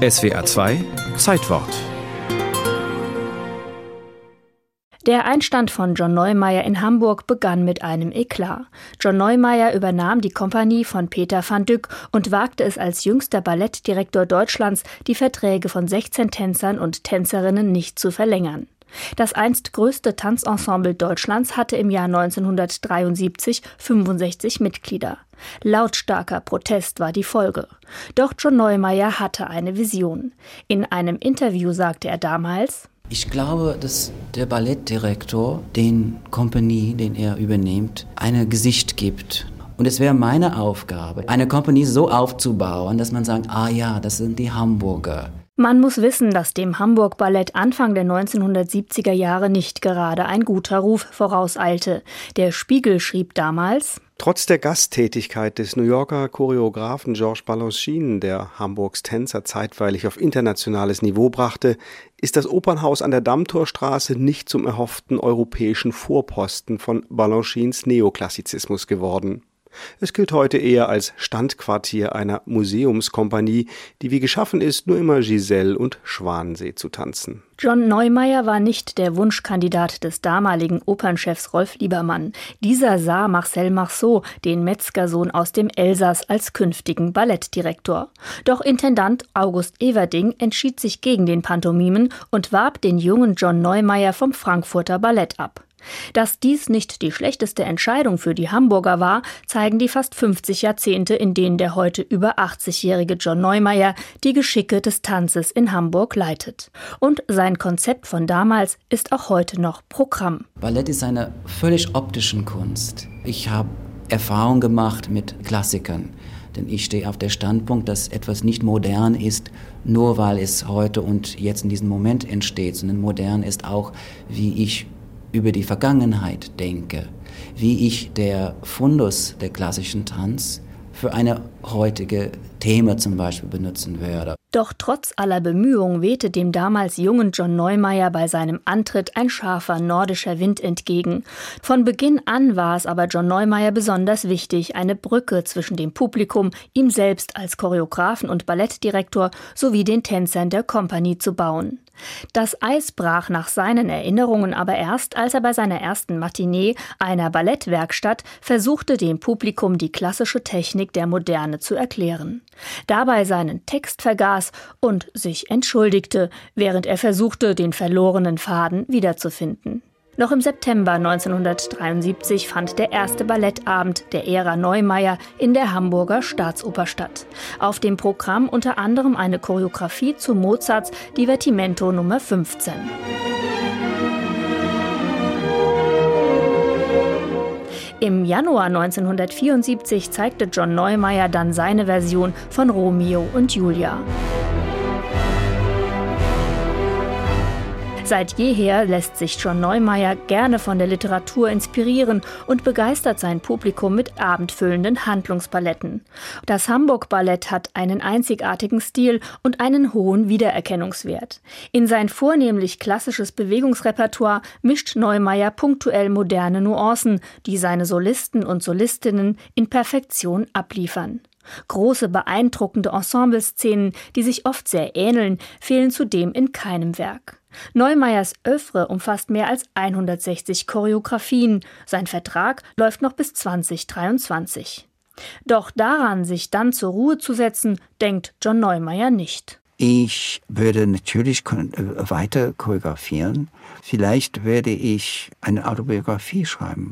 SWA 2 Zeitwort Der Einstand von John Neumeier in Hamburg begann mit einem Eklat. John Neumeier übernahm die Kompanie von Peter van Dyck und wagte es als jüngster Ballettdirektor Deutschlands, die Verträge von 16 Tänzern und Tänzerinnen nicht zu verlängern. Das einst größte Tanzensemble Deutschlands hatte im Jahr 1973 65 Mitglieder. Lautstarker Protest war die Folge. Doch John Neumeier hatte eine Vision. In einem Interview sagte er damals, ich glaube, dass der Ballettdirektor den Kompanie, den er übernimmt, ein Gesicht gibt. Und es wäre meine Aufgabe, eine Kompanie so aufzubauen, dass man sagt, ah ja, das sind die Hamburger. Man muss wissen, dass dem Hamburg Ballett Anfang der 1970er Jahre nicht gerade ein guter Ruf vorauseilte. Der Spiegel schrieb damals, Trotz der Gasttätigkeit des New Yorker Choreografen Georges Balanchine, der Hamburgs Tänzer zeitweilig auf internationales Niveau brachte, ist das Opernhaus an der Dammtorstraße nicht zum erhofften europäischen Vorposten von Balanchines Neoklassizismus geworden. Es gilt heute eher als Standquartier einer Museumskompanie, die wie geschaffen ist, nur immer Giselle und Schwansee zu tanzen. John Neumeier war nicht der Wunschkandidat des damaligen Opernchefs Rolf Liebermann. Dieser sah Marcel Marceau, den Metzgersohn aus dem Elsass, als künftigen Ballettdirektor. Doch Intendant August Everding entschied sich gegen den Pantomimen und warb den jungen John Neumeier vom Frankfurter Ballett ab. Dass dies nicht die schlechteste Entscheidung für die Hamburger war, zeigen die fast 50 Jahrzehnte, in denen der heute über 80-jährige John Neumeier die Geschicke des Tanzes in Hamburg leitet. Und sein Konzept von damals ist auch heute noch Programm. Ballett ist eine völlig optische Kunst. Ich habe Erfahrung gemacht mit Klassikern. Denn ich stehe auf der Standpunkt, dass etwas nicht modern ist, nur weil es heute und jetzt in diesem Moment entsteht, sondern modern ist auch, wie ich über die Vergangenheit denke, wie ich der Fundus der klassischen Tanz für eine heutige Thema zum Beispiel benutzen würde. Doch trotz aller Bemühungen wehte dem damals jungen John Neumeier bei seinem Antritt ein scharfer nordischer Wind entgegen. Von Beginn an war es aber John Neumeier besonders wichtig, eine Brücke zwischen dem Publikum, ihm selbst als Choreografen und Ballettdirektor sowie den Tänzern der Kompanie zu bauen. Das Eis brach nach seinen Erinnerungen aber erst, als er bei seiner ersten Matinee einer Ballettwerkstatt versuchte, dem Publikum die klassische Technik der Moderne zu erklären. Dabei seinen Text vergaß und sich entschuldigte, während er versuchte, den verlorenen Faden wiederzufinden. Noch im September 1973 fand der erste Ballettabend der Ära Neumeier in der Hamburger Staatsoper statt. Auf dem Programm unter anderem eine Choreografie zu Mozarts Divertimento Nummer 15. Im Januar 1974 zeigte John Neumeier dann seine Version von Romeo und Julia. Seit jeher lässt sich John Neumeier gerne von der Literatur inspirieren und begeistert sein Publikum mit abendfüllenden Handlungsballetten. Das Hamburg Ballett hat einen einzigartigen Stil und einen hohen Wiedererkennungswert. In sein vornehmlich klassisches Bewegungsrepertoire mischt Neumeier punktuell moderne Nuancen, die seine Solisten und Solistinnen in Perfektion abliefern. Große, beeindruckende Ensembleszenen, die sich oft sehr ähneln, fehlen zudem in keinem Werk. Neumeyers Övre umfasst mehr als 160 Choreografien. Sein Vertrag läuft noch bis 2023. Doch daran, sich dann zur Ruhe zu setzen, denkt John Neumeyer nicht. Ich würde natürlich weiter choreografieren. Vielleicht werde ich eine Autobiografie schreiben.